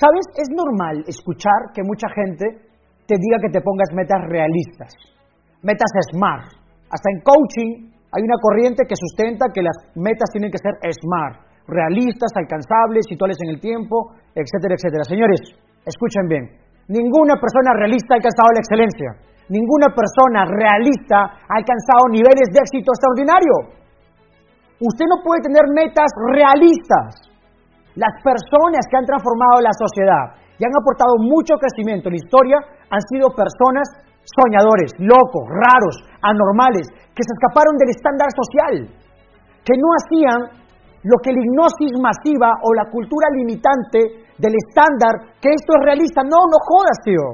¿Sabes? Es normal escuchar que mucha gente te diga que te pongas metas realistas, metas SMART. Hasta en coaching hay una corriente que sustenta que las metas tienen que ser SMART, realistas, alcanzables, situables en el tiempo, etcétera, etcétera. Señores, escuchen bien. Ninguna persona realista ha alcanzado la excelencia. Ninguna persona realista ha alcanzado niveles de éxito extraordinario. Usted no puede tener metas realistas. Las personas que han transformado la sociedad y han aportado mucho crecimiento en la historia han sido personas soñadores, locos, raros, anormales, que se escaparon del estándar social, que no hacían lo que la hipnosis masiva o la cultura limitante del estándar, que esto es realista. No, no jodas, tío.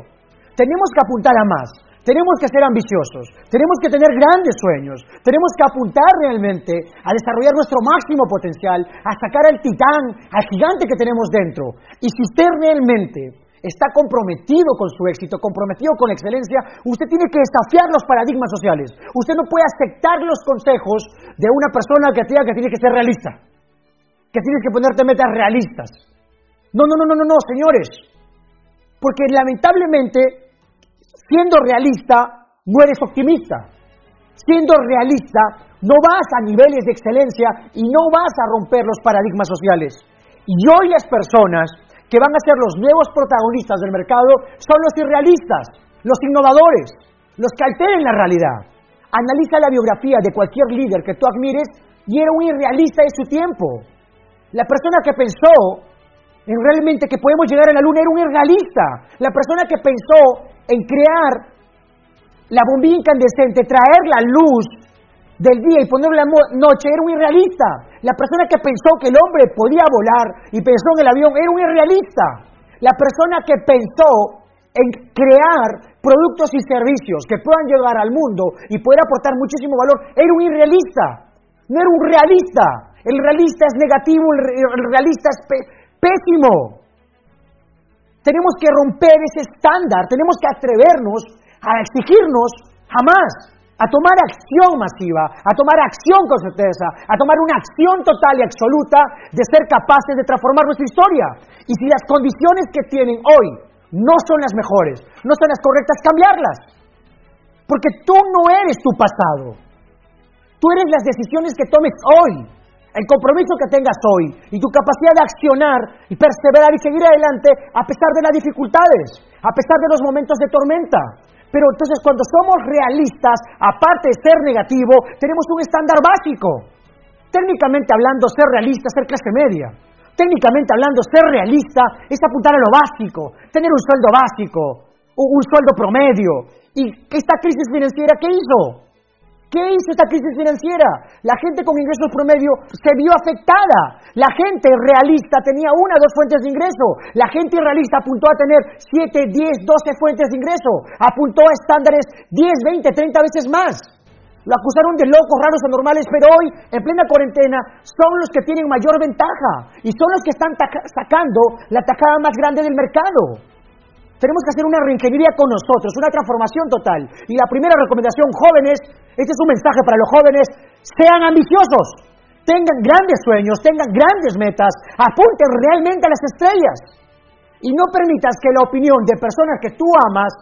Tenemos que apuntar a más. Tenemos que ser ambiciosos, tenemos que tener grandes sueños, tenemos que apuntar realmente a desarrollar nuestro máximo potencial, a sacar al titán, al gigante que tenemos dentro. Y si usted realmente está comprometido con su éxito, comprometido con la excelencia, usted tiene que desafiar los paradigmas sociales. Usted no puede aceptar los consejos de una persona que diga que tiene que ser realista, que tienes que ponerte metas realistas. No, no, no, no, no, no, señores. Porque lamentablemente Siendo realista, no eres optimista. Siendo realista, no vas a niveles de excelencia y no vas a romper los paradigmas sociales. Y hoy las personas que van a ser los nuevos protagonistas del mercado son los irrealistas, los innovadores, los que alteren la realidad. Analiza la biografía de cualquier líder que tú admires y era un irrealista de su tiempo. La persona que pensó en realmente que podemos llegar a la luna era un irrealista. La persona que pensó en crear la bombilla incandescente, traer la luz del día y ponerla la noche, era un irrealista. La persona que pensó que el hombre podía volar y pensó en el avión era un irrealista. La persona que pensó en crear productos y servicios que puedan llegar al mundo y poder aportar muchísimo valor era un irrealista. No era un realista. El realista es negativo, el realista es pésimo. Tenemos que romper ese estándar, tenemos que atrevernos a exigirnos jamás, a tomar acción masiva, a tomar acción con certeza, a tomar una acción total y absoluta de ser capaces de transformar nuestra historia. Y si las condiciones que tienen hoy no son las mejores, no son las correctas, cambiarlas. Porque tú no eres tu pasado. Tú eres las decisiones que tomes hoy el compromiso que tengas hoy y tu capacidad de accionar y perseverar y seguir adelante a pesar de las dificultades, a pesar de los momentos de tormenta. Pero entonces cuando somos realistas, aparte de ser negativo, tenemos un estándar básico. Técnicamente hablando, ser realista, ser clase media. Técnicamente hablando, ser realista es apuntar a lo básico, tener un sueldo básico, un sueldo promedio. ¿Y esta crisis financiera qué hizo? ¿Qué hizo esta crisis financiera? La gente con ingresos promedio se vio afectada. La gente realista tenía una o dos fuentes de ingreso. La gente realista apuntó a tener 7, 10, 12 fuentes de ingreso. Apuntó a estándares 10, 20, 30 veces más. Lo acusaron de locos, raros, anormales, pero hoy, en plena cuarentena, son los que tienen mayor ventaja y son los que están sacando la tajada más grande del mercado. Tenemos que hacer una reingeniería con nosotros, una transformación total. Y la primera recomendación, jóvenes, este es un mensaje para los jóvenes, sean ambiciosos, tengan grandes sueños, tengan grandes metas, apunten realmente a las estrellas. Y no permitas que la opinión de personas que tú amas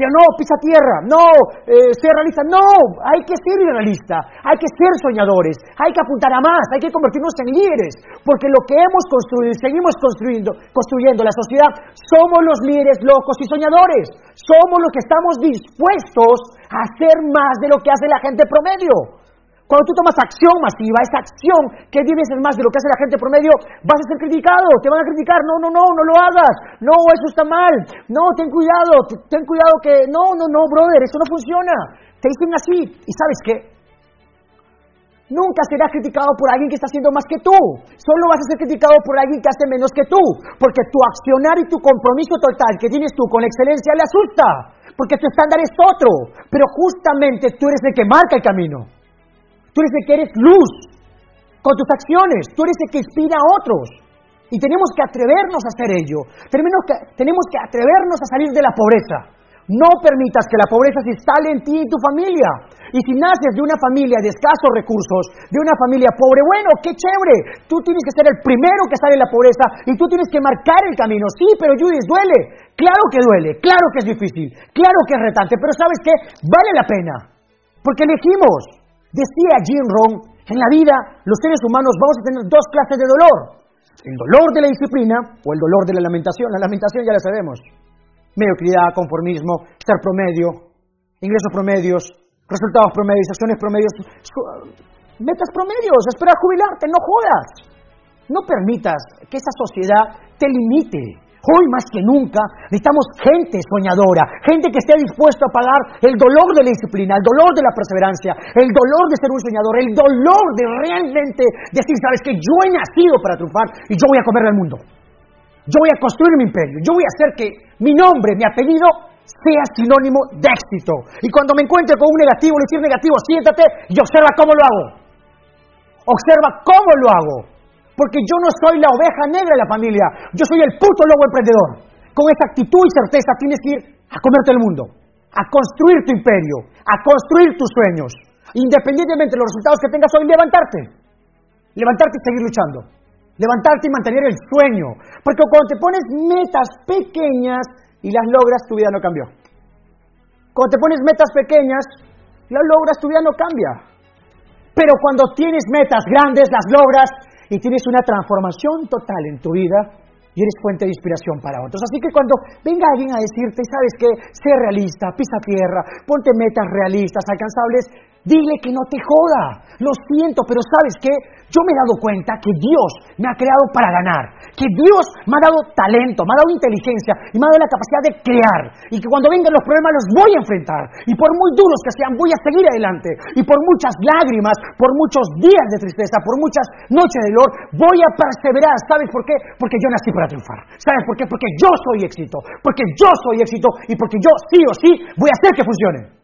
ya no, pisa tierra, no, eh, ser realista, no, hay que ser realista, hay que ser soñadores, hay que apuntar a más, hay que convertirnos en líderes, porque lo que hemos construido y seguimos construyendo, construyendo la sociedad, somos los líderes locos y soñadores, somos los que estamos dispuestos a hacer más de lo que hace la gente promedio. Cuando tú tomas acción masiva, esa acción que ser más de lo que hace la gente promedio, vas a ser criticado, te van a criticar, no, no, no, no lo hagas, no, eso está mal, no, ten cuidado, ten cuidado que, no, no, no, brother, eso no funciona. Te dicen así, y sabes qué, Nunca serás criticado por alguien que está haciendo más que tú. Solo vas a ser criticado por alguien que hace menos que tú. Porque tu accionar y tu compromiso total que tienes tú con la excelencia le asusta. Porque tu estándar es otro. Pero justamente tú eres el que marca el camino. Tú eres el que eres luz con tus acciones. Tú eres el que inspira a otros. Y tenemos que atrevernos a hacer ello. Tenemos que, tenemos que atrevernos a salir de la pobreza. No permitas que la pobreza se instale en ti y tu familia. Y si naces de una familia de escasos recursos, de una familia pobre, bueno, qué chévere. Tú tienes que ser el primero que sale de la pobreza y tú tienes que marcar el camino. Sí, pero Judith, duele. Claro que duele, claro que es difícil, claro que es retante, pero ¿sabes qué? Vale la pena. Porque elegimos. Decía Jim Rohn, en la vida los seres humanos vamos a tener dos clases de dolor. El dolor de la disciplina o el dolor de la lamentación. La lamentación ya la sabemos mediocridad, conformismo, estar promedio, ingresos promedios, resultados promedios, acciones promedios, metas promedios, espera jubilarte, no jodas. No permitas que esa sociedad te limite. Hoy más que nunca necesitamos gente soñadora, gente que esté dispuesta a pagar el dolor de la disciplina, el dolor de la perseverancia, el dolor de ser un soñador, el dolor de realmente decir, sabes que yo he nacido para triunfar y yo voy a comer al mundo. Yo voy a construir mi imperio. Yo voy a hacer que mi nombre, mi apellido, sea sinónimo de éxito. Y cuando me encuentre con un negativo, le decir negativo, siéntate y observa cómo lo hago. Observa cómo lo hago. Porque yo no soy la oveja negra de la familia. Yo soy el puto lobo emprendedor. Con esa actitud y certeza tienes que ir a comerte el mundo. A construir tu imperio. A construir tus sueños. Independientemente de los resultados que tengas hoy, levantarte. Levantarte y seguir luchando levantarte y mantener el sueño. Porque cuando te pones metas pequeñas y las logras, tu vida no cambió. Cuando te pones metas pequeñas, las logras, tu vida no cambia. Pero cuando tienes metas grandes, las logras y tienes una transformación total en tu vida, y eres fuente de inspiración para otros. Así que cuando venga alguien a decirte, sabes que sé realista, pisa tierra, ponte metas realistas, alcanzables, dile que no te joda. Lo siento, pero sabes que yo me he dado cuenta que Dios me ha creado para ganar, que Dios me ha dado talento, me ha dado inteligencia y me ha dado la capacidad de crear. Y que cuando vengan los problemas los voy a enfrentar. Y por muy duros que sean, voy a seguir adelante. Y por muchas lágrimas, por muchos días de tristeza, por muchas noches de dolor, voy a perseverar. ¿Sabes por qué? Porque yo nací para triunfar. ¿Sabes por qué? Porque yo soy éxito. Porque yo soy éxito y porque yo sí o sí voy a hacer que funcione.